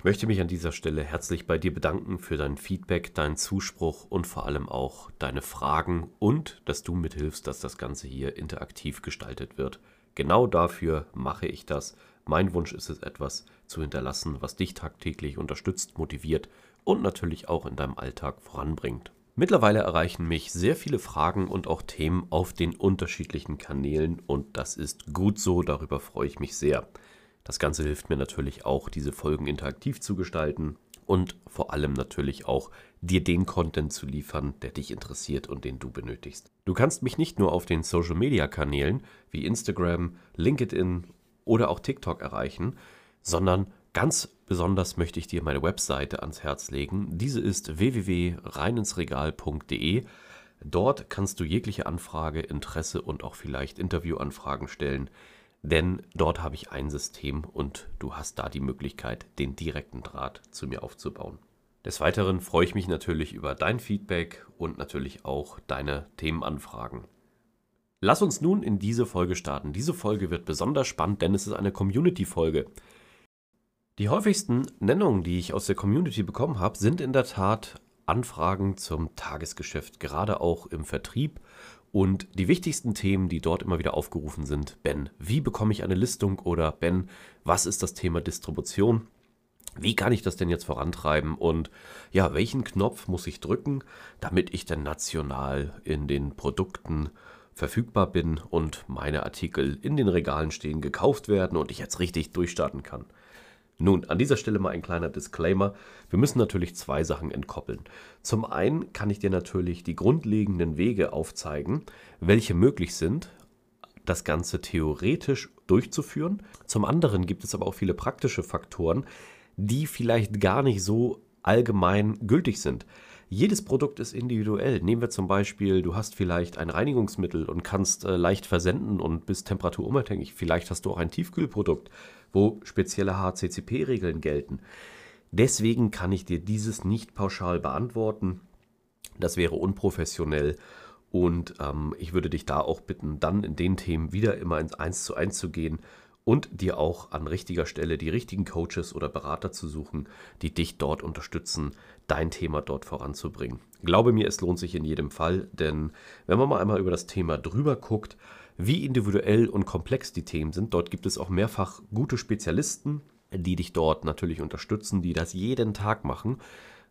Ich möchte mich an dieser Stelle herzlich bei dir bedanken für dein Feedback, deinen Zuspruch und vor allem auch deine Fragen und dass du mithilfst, dass das Ganze hier interaktiv gestaltet wird. Genau dafür mache ich das. Mein Wunsch ist es, etwas zu hinterlassen, was dich tagtäglich unterstützt, motiviert und natürlich auch in deinem Alltag voranbringt. Mittlerweile erreichen mich sehr viele Fragen und auch Themen auf den unterschiedlichen Kanälen und das ist gut so, darüber freue ich mich sehr. Das Ganze hilft mir natürlich auch, diese Folgen interaktiv zu gestalten und vor allem natürlich auch dir den Content zu liefern, der dich interessiert und den du benötigst. Du kannst mich nicht nur auf den Social-Media-Kanälen wie Instagram, LinkedIn oder auch TikTok erreichen, sondern ganz besonders möchte ich dir meine Webseite ans Herz legen. Diese ist www.reininsregal.de. Dort kannst du jegliche Anfrage, Interesse und auch vielleicht Interviewanfragen stellen denn dort habe ich ein System und du hast da die Möglichkeit, den direkten Draht zu mir aufzubauen. Des Weiteren freue ich mich natürlich über dein Feedback und natürlich auch deine Themenanfragen. Lass uns nun in diese Folge starten. Diese Folge wird besonders spannend, denn es ist eine Community-Folge. Die häufigsten Nennungen, die ich aus der Community bekommen habe, sind in der Tat Anfragen zum Tagesgeschäft, gerade auch im Vertrieb und die wichtigsten Themen, die dort immer wieder aufgerufen sind, Ben, wie bekomme ich eine Listung oder Ben, was ist das Thema Distribution? Wie kann ich das denn jetzt vorantreiben und ja, welchen Knopf muss ich drücken, damit ich denn national in den Produkten verfügbar bin und meine Artikel in den Regalen stehen, gekauft werden und ich jetzt richtig durchstarten kann? Nun, an dieser Stelle mal ein kleiner Disclaimer. Wir müssen natürlich zwei Sachen entkoppeln. Zum einen kann ich dir natürlich die grundlegenden Wege aufzeigen, welche möglich sind, das Ganze theoretisch durchzuführen. Zum anderen gibt es aber auch viele praktische Faktoren, die vielleicht gar nicht so allgemein gültig sind. Jedes Produkt ist individuell. Nehmen wir zum Beispiel, du hast vielleicht ein Reinigungsmittel und kannst äh, leicht versenden und bist temperaturunabhängig. Vielleicht hast du auch ein Tiefkühlprodukt, wo spezielle HCCP-Regeln gelten. Deswegen kann ich dir dieses nicht pauschal beantworten. Das wäre unprofessionell. Und ähm, ich würde dich da auch bitten, dann in den Themen wieder immer ins Eins zu eins zu gehen und dir auch an richtiger Stelle die richtigen Coaches oder Berater zu suchen, die dich dort unterstützen, dein Thema dort voranzubringen. Glaube mir, es lohnt sich in jedem Fall, denn wenn man mal einmal über das Thema drüber guckt, wie individuell und komplex die Themen sind, dort gibt es auch mehrfach gute Spezialisten, die dich dort natürlich unterstützen, die das jeden Tag machen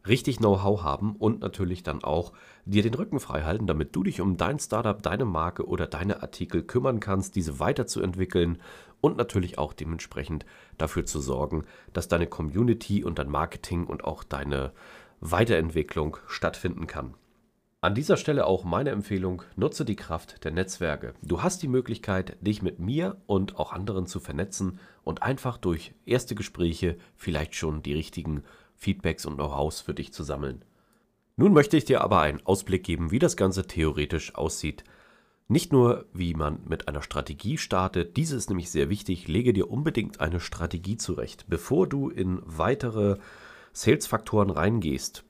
richtig Know-how haben und natürlich dann auch dir den Rücken frei halten, damit du dich um dein Startup, deine Marke oder deine Artikel kümmern kannst, diese weiterzuentwickeln und natürlich auch dementsprechend dafür zu sorgen, dass deine Community und dein Marketing und auch deine Weiterentwicklung stattfinden kann. An dieser Stelle auch meine Empfehlung, nutze die Kraft der Netzwerke. Du hast die Möglichkeit, dich mit mir und auch anderen zu vernetzen und einfach durch erste Gespräche vielleicht schon die richtigen Feedbacks und Know-hows für dich zu sammeln. Nun möchte ich dir aber einen Ausblick geben, wie das Ganze theoretisch aussieht. Nicht nur, wie man mit einer Strategie startet, diese ist nämlich sehr wichtig, lege dir unbedingt eine Strategie zurecht. Bevor du in weitere Sales-Faktoren reingehst,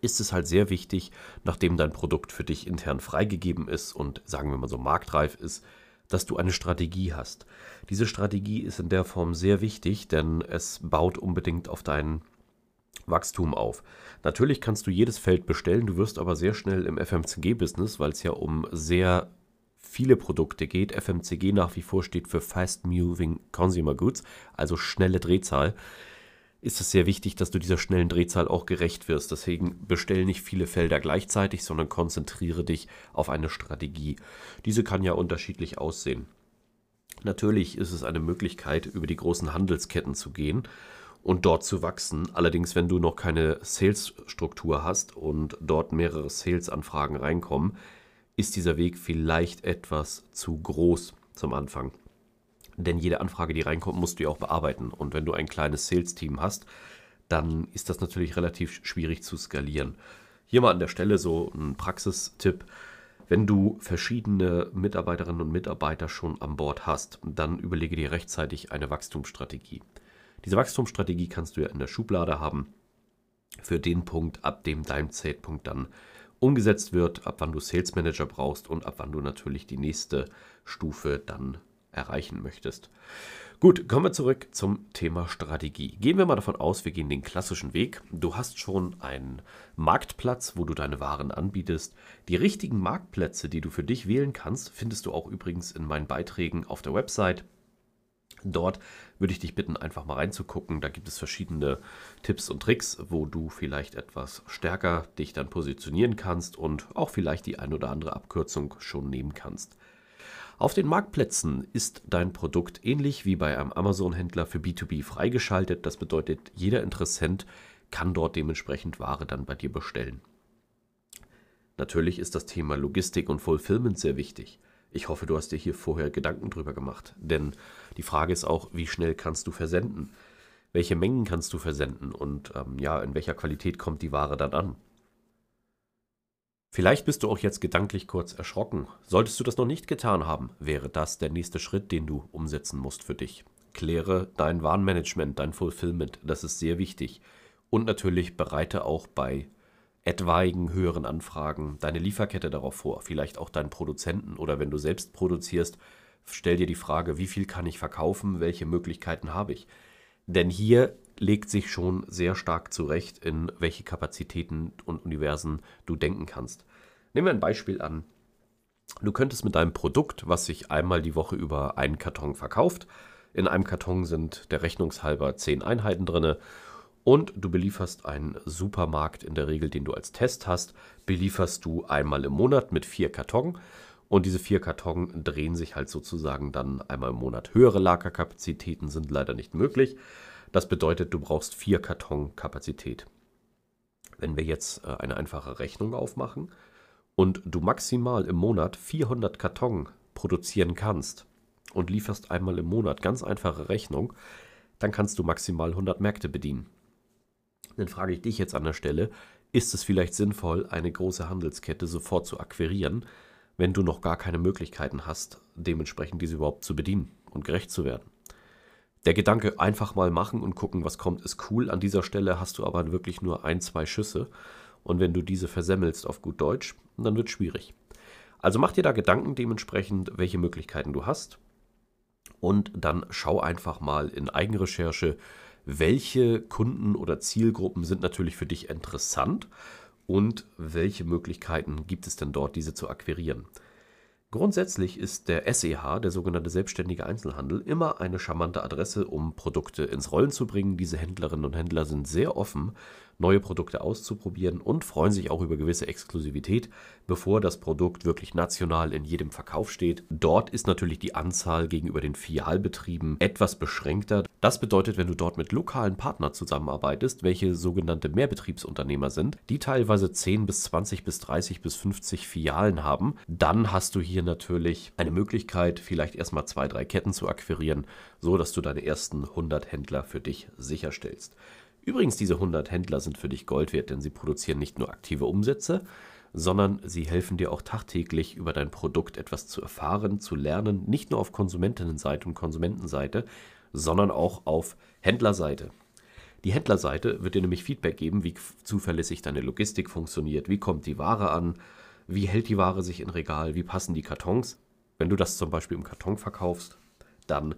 ist es halt sehr wichtig, nachdem dein Produkt für dich intern freigegeben ist und sagen wir mal so marktreif ist, dass du eine Strategie hast. Diese Strategie ist in der Form sehr wichtig, denn es baut unbedingt auf dein Wachstum auf. Natürlich kannst du jedes Feld bestellen, du wirst aber sehr schnell im FMCG-Business, weil es ja um sehr viele Produkte geht. FMCG nach wie vor steht für Fast Moving Consumer Goods, also schnelle Drehzahl ist es sehr wichtig, dass du dieser schnellen Drehzahl auch gerecht wirst. Deswegen bestell nicht viele Felder gleichzeitig, sondern konzentriere dich auf eine Strategie. Diese kann ja unterschiedlich aussehen. Natürlich ist es eine Möglichkeit, über die großen Handelsketten zu gehen und dort zu wachsen. Allerdings, wenn du noch keine Sales-Struktur hast und dort mehrere Sales-Anfragen reinkommen, ist dieser Weg vielleicht etwas zu groß zum Anfang. Denn jede Anfrage, die reinkommt, musst du ja auch bearbeiten. Und wenn du ein kleines Sales-Team hast, dann ist das natürlich relativ schwierig zu skalieren. Hier mal an der Stelle so ein Praxistipp. Wenn du verschiedene Mitarbeiterinnen und Mitarbeiter schon an Bord hast, dann überlege dir rechtzeitig eine Wachstumsstrategie. Diese Wachstumsstrategie kannst du ja in der Schublade haben für den Punkt, ab dem dein Zeitpunkt dann umgesetzt wird, ab wann du Sales Manager brauchst und ab wann du natürlich die nächste Stufe dann erreichen möchtest. Gut, kommen wir zurück zum Thema Strategie. Gehen wir mal davon aus, wir gehen den klassischen Weg. Du hast schon einen Marktplatz, wo du deine Waren anbietest. Die richtigen Marktplätze, die du für dich wählen kannst, findest du auch übrigens in meinen Beiträgen auf der Website. Dort würde ich dich bitten, einfach mal reinzugucken. Da gibt es verschiedene Tipps und Tricks, wo du vielleicht etwas stärker dich dann positionieren kannst und auch vielleicht die ein oder andere Abkürzung schon nehmen kannst. Auf den Marktplätzen ist dein Produkt ähnlich wie bei einem Amazon-Händler für B2B freigeschaltet. Das bedeutet, jeder Interessent kann dort dementsprechend Ware dann bei dir bestellen. Natürlich ist das Thema Logistik und Fulfillment sehr wichtig. Ich hoffe, du hast dir hier vorher Gedanken drüber gemacht, denn die Frage ist auch, wie schnell kannst du versenden? Welche Mengen kannst du versenden und ähm, ja, in welcher Qualität kommt die Ware dann an? Vielleicht bist du auch jetzt gedanklich kurz erschrocken. Solltest du das noch nicht getan haben, wäre das der nächste Schritt, den du umsetzen musst für dich. Kläre dein Warnmanagement, dein Fulfillment, das ist sehr wichtig. Und natürlich bereite auch bei etwaigen höheren Anfragen deine Lieferkette darauf vor, vielleicht auch deinen Produzenten oder wenn du selbst produzierst, stell dir die Frage, wie viel kann ich verkaufen, welche Möglichkeiten habe ich. Denn hier legt sich schon sehr stark zurecht, in welche Kapazitäten und Universen du denken kannst. Nehmen wir ein Beispiel an. Du könntest mit deinem Produkt, was sich einmal die Woche über einen Karton verkauft, in einem Karton sind der Rechnungshalber zehn Einheiten drin und du belieferst einen Supermarkt in der Regel, den du als Test hast, belieferst du einmal im Monat mit vier Karton und diese vier Karton drehen sich halt sozusagen dann einmal im Monat. Höhere Lagerkapazitäten sind leider nicht möglich. Das bedeutet, du brauchst vier Karton Kapazität. Wenn wir jetzt äh, eine einfache Rechnung aufmachen und du maximal im Monat 400 Karton produzieren kannst und lieferst einmal im Monat ganz einfache Rechnung, dann kannst du maximal 100 Märkte bedienen. Dann frage ich dich jetzt an der Stelle, ist es vielleicht sinnvoll, eine große Handelskette sofort zu akquirieren, wenn du noch gar keine Möglichkeiten hast, dementsprechend diese überhaupt zu bedienen und gerecht zu werden? Der Gedanke, einfach mal machen und gucken, was kommt, ist cool. An dieser Stelle hast du aber wirklich nur ein, zwei Schüsse. Und wenn du diese versemmelst auf gut Deutsch, dann wird es schwierig. Also mach dir da Gedanken dementsprechend, welche Möglichkeiten du hast. Und dann schau einfach mal in Eigenrecherche, welche Kunden oder Zielgruppen sind natürlich für dich interessant und welche Möglichkeiten gibt es denn dort, diese zu akquirieren. Grundsätzlich ist der SEH, der sogenannte selbstständige Einzelhandel, immer eine charmante Adresse, um Produkte ins Rollen zu bringen. Diese Händlerinnen und Händler sind sehr offen neue Produkte auszuprobieren und freuen sich auch über gewisse Exklusivität, bevor das Produkt wirklich national in jedem Verkauf steht. Dort ist natürlich die Anzahl gegenüber den Filialbetrieben etwas beschränkter. Das bedeutet, wenn du dort mit lokalen Partnern zusammenarbeitest, welche sogenannte Mehrbetriebsunternehmer sind, die teilweise 10 bis 20 bis 30 bis 50 Filialen haben, dann hast du hier natürlich eine Möglichkeit, vielleicht erstmal zwei, drei Ketten zu akquirieren, so dass du deine ersten 100 Händler für dich sicherstellst. Übrigens, diese 100 Händler sind für dich Gold wert, denn sie produzieren nicht nur aktive Umsätze, sondern sie helfen dir auch tagtäglich über dein Produkt etwas zu erfahren, zu lernen, nicht nur auf Konsumentinnenseite und Konsumentenseite, sondern auch auf Händlerseite. Die Händlerseite wird dir nämlich Feedback geben, wie zuverlässig deine Logistik funktioniert, wie kommt die Ware an, wie hält die Ware sich in Regal, wie passen die Kartons. Wenn du das zum Beispiel im Karton verkaufst, dann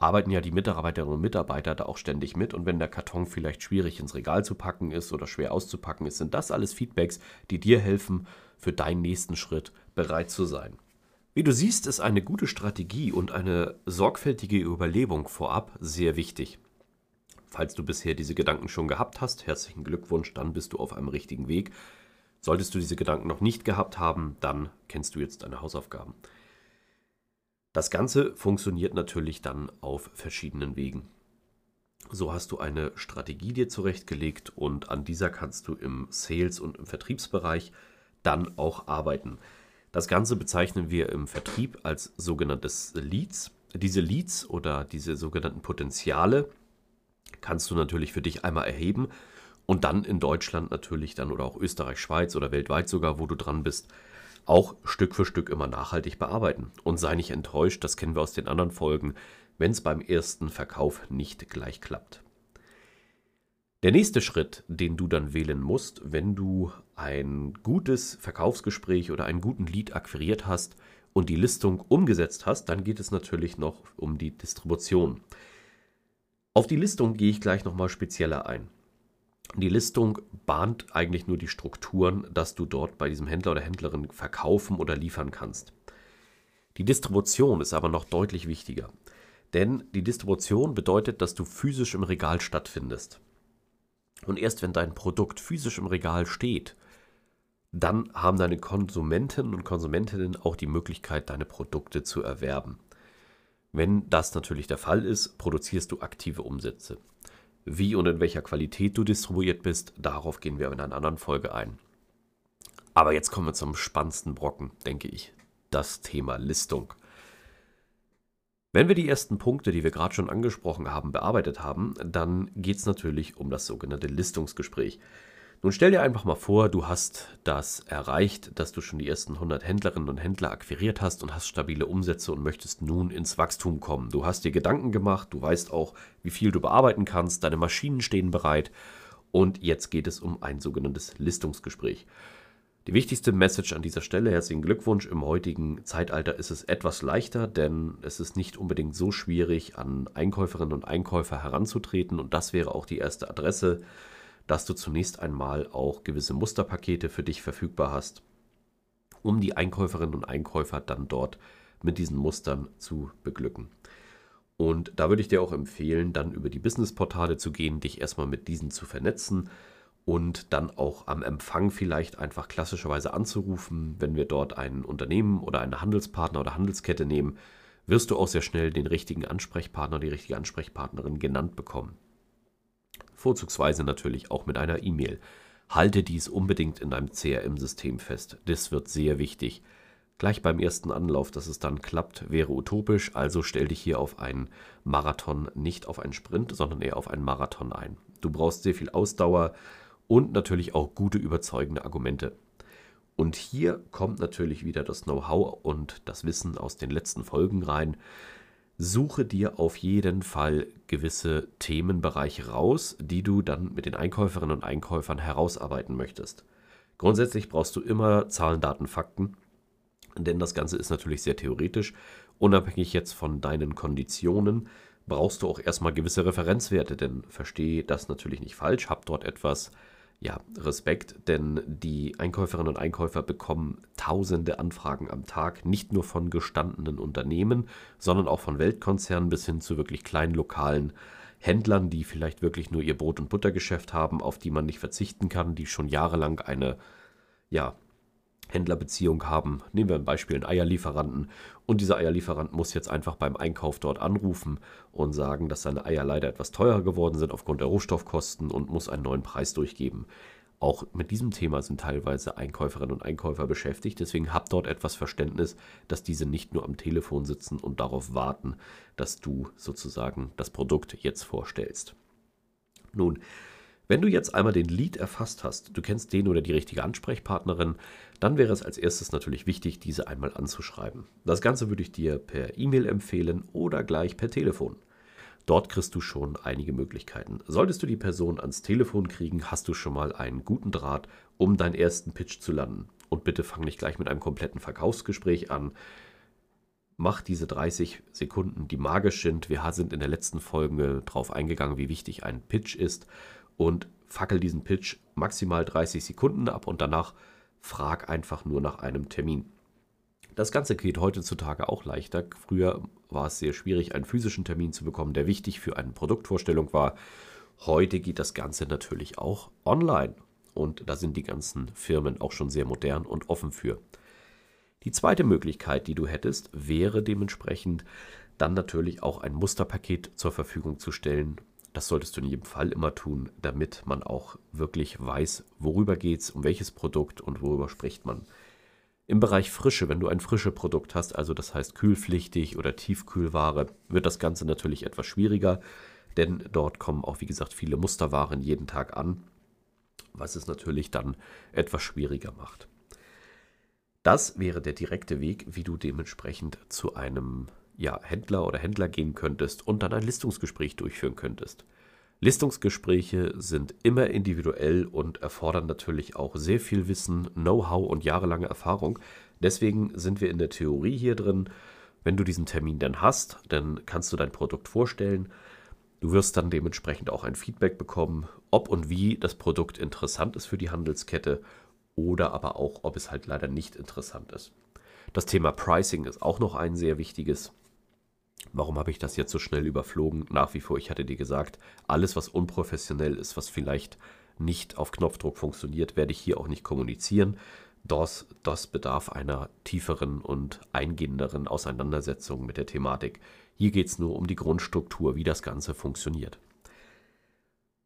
arbeiten ja die Mitarbeiterinnen und Mitarbeiter da auch ständig mit. Und wenn der Karton vielleicht schwierig ins Regal zu packen ist oder schwer auszupacken ist, sind das alles Feedbacks, die dir helfen, für deinen nächsten Schritt bereit zu sein. Wie du siehst, ist eine gute Strategie und eine sorgfältige Überlebung vorab sehr wichtig. Falls du bisher diese Gedanken schon gehabt hast, herzlichen Glückwunsch, dann bist du auf einem richtigen Weg. Solltest du diese Gedanken noch nicht gehabt haben, dann kennst du jetzt deine Hausaufgaben. Das Ganze funktioniert natürlich dann auf verschiedenen Wegen. So hast du eine Strategie dir zurechtgelegt und an dieser kannst du im Sales- und im Vertriebsbereich dann auch arbeiten. Das Ganze bezeichnen wir im Vertrieb als sogenanntes Leads. Diese Leads oder diese sogenannten Potenziale kannst du natürlich für dich einmal erheben und dann in Deutschland natürlich dann oder auch Österreich, Schweiz oder weltweit sogar, wo du dran bist, auch Stück für Stück immer nachhaltig bearbeiten. Und sei nicht enttäuscht, das kennen wir aus den anderen Folgen, wenn es beim ersten Verkauf nicht gleich klappt. Der nächste Schritt, den du dann wählen musst, wenn du ein gutes Verkaufsgespräch oder einen guten Lead akquiriert hast und die Listung umgesetzt hast, dann geht es natürlich noch um die Distribution. Auf die Listung gehe ich gleich nochmal spezieller ein. Die Listung bahnt eigentlich nur die Strukturen, dass du dort bei diesem Händler oder Händlerin verkaufen oder liefern kannst. Die Distribution ist aber noch deutlich wichtiger. Denn die Distribution bedeutet, dass du physisch im Regal stattfindest. Und erst wenn dein Produkt physisch im Regal steht, dann haben deine Konsumenten und Konsumentinnen auch die Möglichkeit, deine Produkte zu erwerben. Wenn das natürlich der Fall ist, produzierst du aktive Umsätze. Wie und in welcher Qualität du distribuiert bist, darauf gehen wir in einer anderen Folge ein. Aber jetzt kommen wir zum spannendsten Brocken, denke ich. Das Thema Listung. Wenn wir die ersten Punkte, die wir gerade schon angesprochen haben, bearbeitet haben, dann geht es natürlich um das sogenannte Listungsgespräch. Nun stell dir einfach mal vor, du hast das erreicht, dass du schon die ersten 100 Händlerinnen und Händler akquiriert hast und hast stabile Umsätze und möchtest nun ins Wachstum kommen. Du hast dir Gedanken gemacht, du weißt auch, wie viel du bearbeiten kannst, deine Maschinen stehen bereit und jetzt geht es um ein sogenanntes Listungsgespräch. Die wichtigste Message an dieser Stelle, herzlichen Glückwunsch, im heutigen Zeitalter ist es etwas leichter, denn es ist nicht unbedingt so schwierig, an Einkäuferinnen und Einkäufer heranzutreten und das wäre auch die erste Adresse dass du zunächst einmal auch gewisse Musterpakete für dich verfügbar hast, um die Einkäuferinnen und Einkäufer dann dort mit diesen Mustern zu beglücken. Und da würde ich dir auch empfehlen, dann über die Businessportale zu gehen, dich erstmal mit diesen zu vernetzen und dann auch am Empfang vielleicht einfach klassischerweise anzurufen. Wenn wir dort ein Unternehmen oder einen Handelspartner oder Handelskette nehmen, wirst du auch sehr schnell den richtigen Ansprechpartner, die richtige Ansprechpartnerin genannt bekommen vorzugsweise natürlich auch mit einer E-Mail. Halte dies unbedingt in deinem CRM-System fest. Das wird sehr wichtig. Gleich beim ersten Anlauf, dass es dann klappt, wäre utopisch, also stell dich hier auf einen Marathon, nicht auf einen Sprint, sondern eher auf einen Marathon ein. Du brauchst sehr viel Ausdauer und natürlich auch gute überzeugende Argumente. Und hier kommt natürlich wieder das Know-how und das Wissen aus den letzten Folgen rein suche dir auf jeden Fall gewisse Themenbereiche raus, die du dann mit den Einkäuferinnen und Einkäufern herausarbeiten möchtest. Grundsätzlich brauchst du immer Zahlen, Daten, Fakten, denn das Ganze ist natürlich sehr theoretisch. Unabhängig jetzt von deinen Konditionen brauchst du auch erstmal gewisse Referenzwerte, denn verstehe das natürlich nicht falsch, hab dort etwas ja, Respekt, denn die Einkäuferinnen und Einkäufer bekommen tausende Anfragen am Tag, nicht nur von gestandenen Unternehmen, sondern auch von Weltkonzernen bis hin zu wirklich kleinen lokalen Händlern, die vielleicht wirklich nur ihr Brot- und Buttergeschäft haben, auf die man nicht verzichten kann, die schon jahrelang eine ja, Händlerbeziehung haben. Nehmen wir ein Beispiel, einen Eierlieferanten. Und dieser Eierlieferant muss jetzt einfach beim Einkauf dort anrufen und sagen, dass seine Eier leider etwas teurer geworden sind aufgrund der Rohstoffkosten und muss einen neuen Preis durchgeben. Auch mit diesem Thema sind teilweise Einkäuferinnen und Einkäufer beschäftigt. Deswegen habt dort etwas Verständnis, dass diese nicht nur am Telefon sitzen und darauf warten, dass du sozusagen das Produkt jetzt vorstellst. Nun, wenn du jetzt einmal den Lead erfasst hast, du kennst den oder die richtige Ansprechpartnerin, dann wäre es als erstes natürlich wichtig, diese einmal anzuschreiben. Das Ganze würde ich dir per E-Mail empfehlen oder gleich per Telefon. Dort kriegst du schon einige Möglichkeiten. Solltest du die Person ans Telefon kriegen, hast du schon mal einen guten Draht, um deinen ersten Pitch zu landen. Und bitte fang nicht gleich mit einem kompletten Verkaufsgespräch an. Mach diese 30 Sekunden, die magisch sind. Wir sind in der letzten Folge darauf eingegangen, wie wichtig ein Pitch ist und fackel diesen Pitch maximal 30 Sekunden ab und danach frag einfach nur nach einem Termin. Das Ganze geht heutzutage auch leichter. Früher war es sehr schwierig, einen physischen Termin zu bekommen, der wichtig für eine Produktvorstellung war. Heute geht das Ganze natürlich auch online. Und da sind die ganzen Firmen auch schon sehr modern und offen für. Die zweite Möglichkeit, die du hättest, wäre dementsprechend dann natürlich auch ein Musterpaket zur Verfügung zu stellen, das solltest du in jedem Fall immer tun, damit man auch wirklich weiß, worüber geht es, um welches Produkt und worüber spricht man. Im Bereich Frische, wenn du ein frisches Produkt hast, also das heißt kühlpflichtig oder Tiefkühlware, wird das Ganze natürlich etwas schwieriger. denn dort kommen auch, wie gesagt, viele Musterwaren jeden Tag an, was es natürlich dann etwas schwieriger macht. Das wäre der direkte Weg, wie du dementsprechend zu einem ja, Händler oder Händler gehen könntest und dann ein Listungsgespräch durchführen könntest. Listungsgespräche sind immer individuell und erfordern natürlich auch sehr viel Wissen, Know-how und jahrelange Erfahrung. Deswegen sind wir in der Theorie hier drin. Wenn du diesen Termin dann hast, dann kannst du dein Produkt vorstellen. Du wirst dann dementsprechend auch ein Feedback bekommen, ob und wie das Produkt interessant ist für die Handelskette oder aber auch, ob es halt leider nicht interessant ist. Das Thema Pricing ist auch noch ein sehr wichtiges. Warum habe ich das jetzt so schnell überflogen? Nach wie vor, ich hatte dir gesagt, alles, was unprofessionell ist, was vielleicht nicht auf Knopfdruck funktioniert, werde ich hier auch nicht kommunizieren. Das, das bedarf einer tieferen und eingehenderen Auseinandersetzung mit der Thematik. Hier geht es nur um die Grundstruktur, wie das Ganze funktioniert.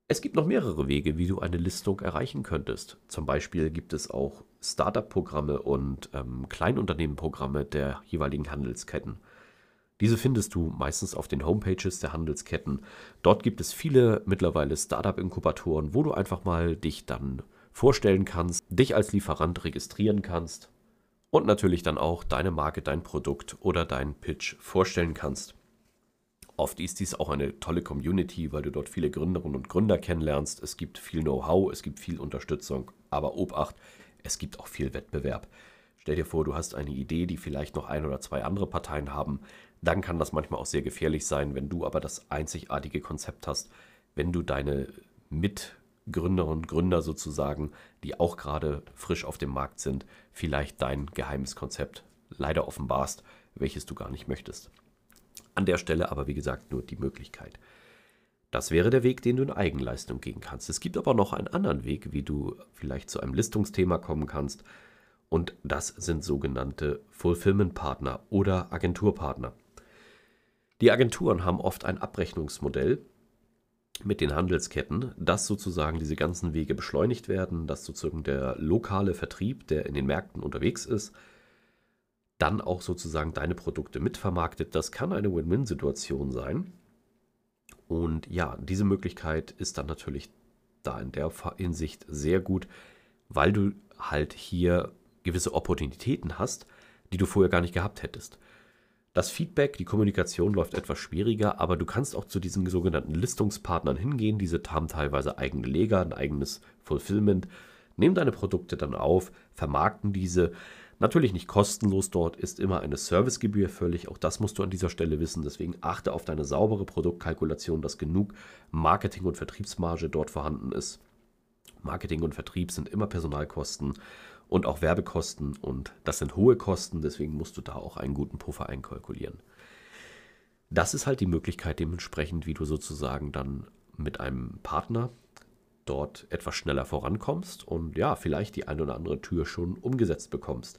Es gibt noch mehrere Wege, wie du eine Listung erreichen könntest. Zum Beispiel gibt es auch Startup-Programme und ähm, Kleinunternehmenprogramme der jeweiligen Handelsketten. Diese findest du meistens auf den Homepages der Handelsketten. Dort gibt es viele mittlerweile Startup-Inkubatoren, wo du einfach mal dich dann vorstellen kannst, dich als Lieferant registrieren kannst und natürlich dann auch deine Marke, dein Produkt oder dein Pitch vorstellen kannst. Oft ist dies auch eine tolle Community, weil du dort viele Gründerinnen und Gründer kennenlernst. Es gibt viel Know-how, es gibt viel Unterstützung, aber Obacht, es gibt auch viel Wettbewerb. Stell dir vor, du hast eine Idee, die vielleicht noch ein oder zwei andere Parteien haben. Dann kann das manchmal auch sehr gefährlich sein, wenn du aber das einzigartige Konzept hast, wenn du deine Mitgründerinnen und Gründer sozusagen, die auch gerade frisch auf dem Markt sind, vielleicht dein geheimes Konzept leider offenbarst, welches du gar nicht möchtest. An der Stelle aber, wie gesagt, nur die Möglichkeit. Das wäre der Weg, den du in Eigenleistung gehen kannst. Es gibt aber noch einen anderen Weg, wie du vielleicht zu einem Listungsthema kommen kannst. Und das sind sogenannte Fulfillment-Partner oder Agenturpartner. Die Agenturen haben oft ein Abrechnungsmodell mit den Handelsketten, dass sozusagen diese ganzen Wege beschleunigt werden, dass sozusagen der lokale Vertrieb, der in den Märkten unterwegs ist, dann auch sozusagen deine Produkte mitvermarktet. Das kann eine Win-Win-Situation sein. Und ja, diese Möglichkeit ist dann natürlich da in der Hinsicht sehr gut, weil du halt hier gewisse Opportunitäten hast, die du vorher gar nicht gehabt hättest. Das Feedback, die Kommunikation läuft etwas schwieriger, aber du kannst auch zu diesen sogenannten Listungspartnern hingehen. Diese haben teilweise eigene Leger, ein eigenes Fulfillment. Nehmen deine Produkte dann auf, vermarkten diese Natürlich nicht kostenlos, dort ist immer eine Servicegebühr völlig, auch das musst du an dieser Stelle wissen. Deswegen achte auf deine saubere Produktkalkulation, dass genug Marketing- und Vertriebsmarge dort vorhanden ist. Marketing und Vertrieb sind immer Personalkosten und auch Werbekosten und das sind hohe Kosten, deswegen musst du da auch einen guten Puffer einkalkulieren. Das ist halt die Möglichkeit dementsprechend, wie du sozusagen dann mit einem Partner dort etwas schneller vorankommst und ja, vielleicht die eine oder andere Tür schon umgesetzt bekommst.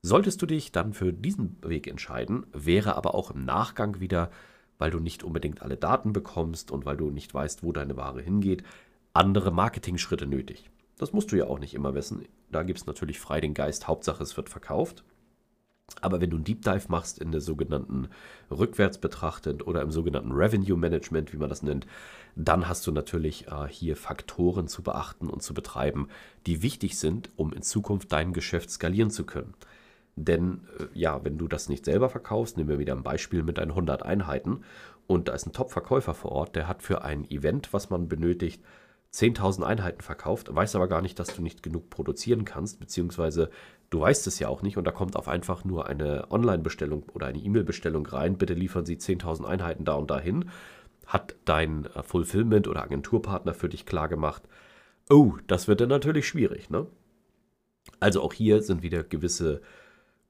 Solltest du dich dann für diesen Weg entscheiden, wäre aber auch im Nachgang wieder, weil du nicht unbedingt alle Daten bekommst und weil du nicht weißt, wo deine Ware hingeht, andere Marketing-Schritte nötig. Das musst du ja auch nicht immer wissen. Da gibt es natürlich frei den Geist, Hauptsache es wird verkauft. Aber wenn du einen Deep Dive machst in der sogenannten rückwärts betrachtet oder im sogenannten Revenue Management, wie man das nennt, dann hast du natürlich äh, hier Faktoren zu beachten und zu betreiben, die wichtig sind, um in Zukunft dein Geschäft skalieren zu können. Denn äh, ja, wenn du das nicht selber verkaufst, nehmen wir wieder ein Beispiel mit deinen 100 Einheiten und da ist ein Top-Verkäufer vor Ort, der hat für ein Event, was man benötigt, 10.000 Einheiten verkauft, weiß aber gar nicht, dass du nicht genug produzieren kannst, beziehungsweise du weißt es ja auch nicht und da kommt auf einfach nur eine Online-Bestellung oder eine E-Mail-Bestellung rein, bitte liefern Sie 10.000 Einheiten da und dahin, hat dein äh, Fulfillment oder Agenturpartner für dich klar gemacht, oh, das wird dann natürlich schwierig, ne? Also auch hier sind wieder gewisse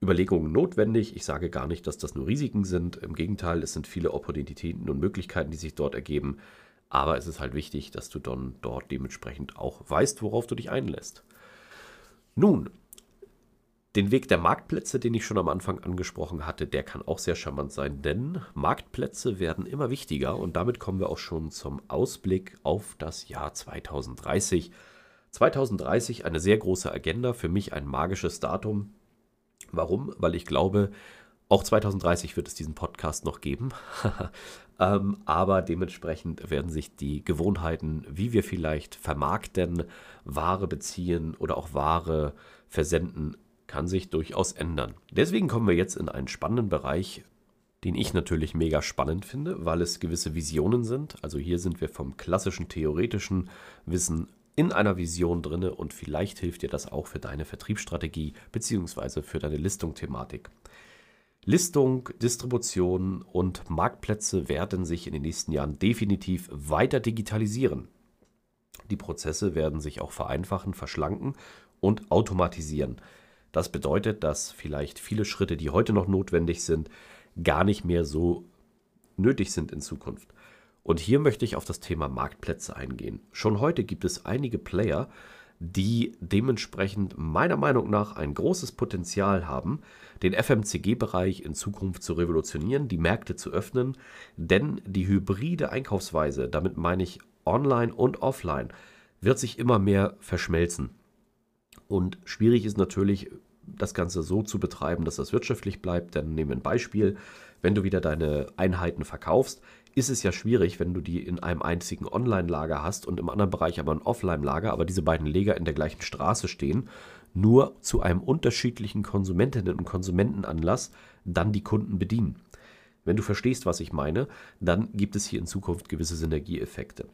Überlegungen notwendig. Ich sage gar nicht, dass das nur Risiken sind. Im Gegenteil, es sind viele Opportunitäten und Möglichkeiten, die sich dort ergeben. Aber es ist halt wichtig, dass du dann dort dementsprechend auch weißt, worauf du dich einlässt. Nun, den Weg der Marktplätze, den ich schon am Anfang angesprochen hatte, der kann auch sehr charmant sein, denn Marktplätze werden immer wichtiger und damit kommen wir auch schon zum Ausblick auf das Jahr 2030. 2030 eine sehr große Agenda, für mich ein magisches Datum. Warum? Weil ich glaube, Auch 2030 wird es diesen Podcast noch geben. ähm, aber dementsprechend werden sich die Gewohnheiten, wie wir vielleicht vermarkten, Ware beziehen oder auch Ware versenden, kann sich durchaus ändern. Deswegen kommen wir jetzt in einen spannenden Bereich, den ich natürlich mega spannend finde, weil es gewisse Visionen sind. Also hier sind wir vom klassischen theoretischen Wissen in einer Vision drinne und vielleicht hilft dir das auch für deine Vertriebsstrategie bzw. für deine Listung-Thematik. Listung, Distribution und Marktplätze werden sich in den nächsten Jahren definitiv weiter digitalisieren. Die Prozesse werden sich auch vereinfachen, verschlanken und automatisieren. Das bedeutet, dass vielleicht viele Schritte, die heute noch notwendig sind, gar nicht mehr so nötig sind in Zukunft. Und hier möchte ich auf das Thema Marktplätze eingehen. Schon heute gibt es einige Player, die dementsprechend meiner Meinung nach ein großes Potenzial haben, den FMCG-Bereich in Zukunft zu revolutionieren, die Märkte zu öffnen, denn die hybride Einkaufsweise, damit meine ich online und offline, wird sich immer mehr verschmelzen. Und schwierig ist natürlich, das Ganze so zu betreiben, dass das wirtschaftlich bleibt. Denn nehmen wir ein Beispiel, wenn du wieder deine Einheiten verkaufst, ist es ja schwierig, wenn du die in einem einzigen Online-Lager hast und im anderen Bereich aber ein Offline-Lager, aber diese beiden Lager in der gleichen Straße stehen, nur zu einem unterschiedlichen Konsumentinnen- und Konsumentenanlass dann die Kunden bedienen. Wenn du verstehst, was ich meine, dann gibt es hier in Zukunft gewisse Synergieeffekte.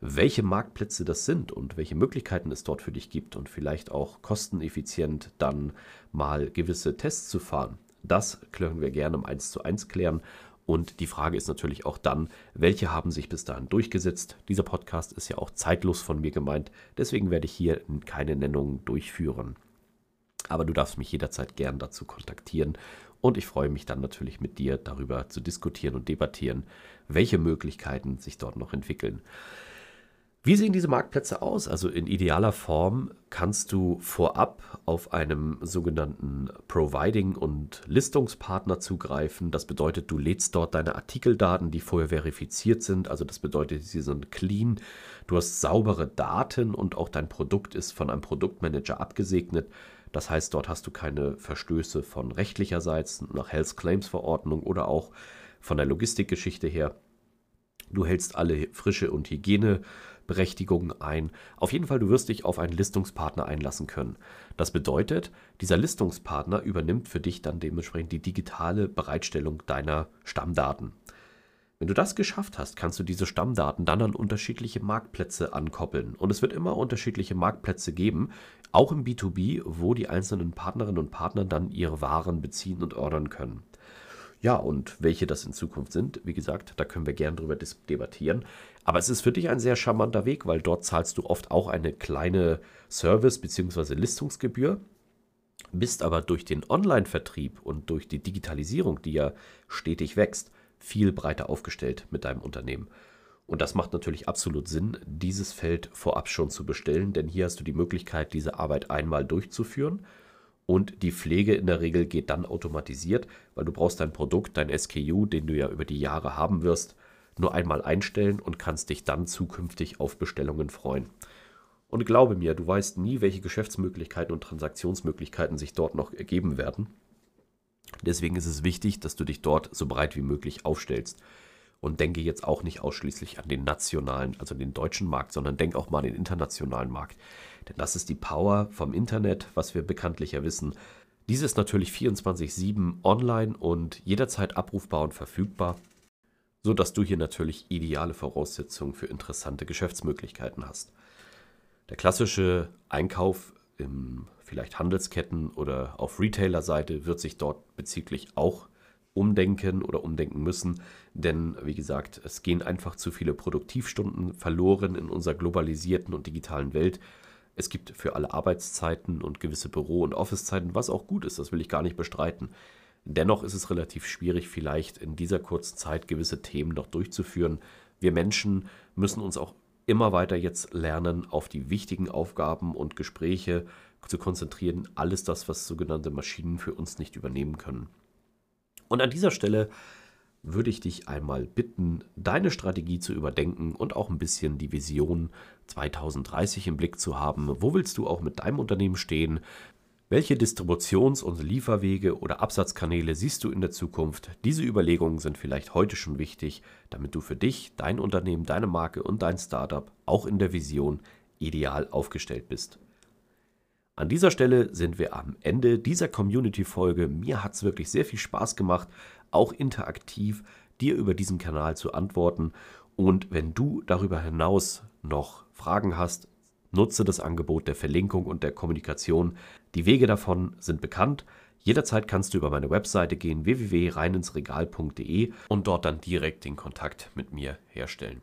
Welche Marktplätze das sind und welche Möglichkeiten es dort für dich gibt und vielleicht auch kosteneffizient dann mal gewisse Tests zu fahren, das können wir gerne im 1 zu 1 klären und die Frage ist natürlich auch dann, welche haben sich bis dahin durchgesetzt? Dieser Podcast ist ja auch zeitlos von mir gemeint, deswegen werde ich hier keine Nennungen durchführen. Aber du darfst mich jederzeit gern dazu kontaktieren und ich freue mich dann natürlich mit dir darüber zu diskutieren und debattieren, welche Möglichkeiten sich dort noch entwickeln. Wie sehen diese Marktplätze aus? Also in idealer Form kannst du vorab auf einem sogenannten Providing- und Listungspartner zugreifen. Das bedeutet, du lädst dort deine Artikeldaten, die vorher verifiziert sind. Also das bedeutet, sie sind clean. Du hast saubere Daten und auch dein Produkt ist von einem Produktmanager abgesegnet. Das heißt, dort hast du keine Verstöße von rechtlicherseits nach Health Claims Verordnung oder auch von der Logistikgeschichte her. Du hältst alle Frische und Hygiene Berechtigungen ein. Auf jeden Fall, du wirst dich auf einen Listungspartner einlassen können. Das bedeutet, dieser Listungspartner übernimmt für dich dann dementsprechend die digitale Bereitstellung deiner Stammdaten. Wenn du das geschafft hast, kannst du diese Stammdaten dann an unterschiedliche Marktplätze ankoppeln. Und es wird immer unterschiedliche Marktplätze geben, auch im B2B, wo die einzelnen Partnerinnen und Partner dann ihre Waren beziehen und ordern können. Ja, und welche das in Zukunft sind, wie gesagt, da können wir gern drüber debattieren. Aber es ist für dich ein sehr charmanter Weg, weil dort zahlst du oft auch eine kleine Service- bzw. Listungsgebühr, bist aber durch den Online-Vertrieb und durch die Digitalisierung, die ja stetig wächst, viel breiter aufgestellt mit deinem Unternehmen. Und das macht natürlich absolut Sinn, dieses Feld vorab schon zu bestellen, denn hier hast du die Möglichkeit, diese Arbeit einmal durchzuführen und die Pflege in der Regel geht dann automatisiert, weil du brauchst dein Produkt, dein SKU, den du ja über die Jahre haben wirst, nur einmal einstellen und kannst dich dann zukünftig auf Bestellungen freuen. Und glaube mir, du weißt nie, welche Geschäftsmöglichkeiten und Transaktionsmöglichkeiten sich dort noch ergeben werden. Deswegen ist es wichtig, dass du dich dort so breit wie möglich aufstellst. Und denke jetzt auch nicht ausschließlich an den nationalen, also den deutschen Markt, sondern denk auch mal an den internationalen Markt. Denn das ist die Power vom Internet, was wir bekanntlich ja wissen. Dies ist natürlich 24/7 online und jederzeit abrufbar und verfügbar, sodass du hier natürlich ideale Voraussetzungen für interessante Geschäftsmöglichkeiten hast. Der klassische Einkauf im vielleicht Handelsketten oder auf Retailer-Seite wird sich dort bezüglich auch umdenken oder umdenken müssen, denn wie gesagt, es gehen einfach zu viele Produktivstunden verloren in unserer globalisierten und digitalen Welt es gibt für alle Arbeitszeiten und gewisse Büro- und Officezeiten, was auch gut ist, das will ich gar nicht bestreiten. Dennoch ist es relativ schwierig, vielleicht in dieser kurzen Zeit gewisse Themen noch durchzuführen. Wir Menschen müssen uns auch immer weiter jetzt lernen, auf die wichtigen Aufgaben und Gespräche zu konzentrieren. Alles das, was sogenannte Maschinen für uns nicht übernehmen können. Und an dieser Stelle würde ich dich einmal bitten, deine Strategie zu überdenken und auch ein bisschen die Vision 2030 im Blick zu haben. Wo willst du auch mit deinem Unternehmen stehen? Welche Distributions- und Lieferwege oder Absatzkanäle siehst du in der Zukunft? Diese Überlegungen sind vielleicht heute schon wichtig, damit du für dich, dein Unternehmen, deine Marke und dein Startup auch in der Vision ideal aufgestellt bist. An dieser Stelle sind wir am Ende dieser Community-Folge. Mir hat es wirklich sehr viel Spaß gemacht, auch interaktiv dir über diesen Kanal zu antworten. Und wenn du darüber hinaus noch Fragen hast, Nutze das Angebot der Verlinkung und der Kommunikation. Die Wege davon sind bekannt. Jederzeit kannst du über meine Webseite gehen www.reininsregal.de und dort dann direkt den Kontakt mit mir herstellen.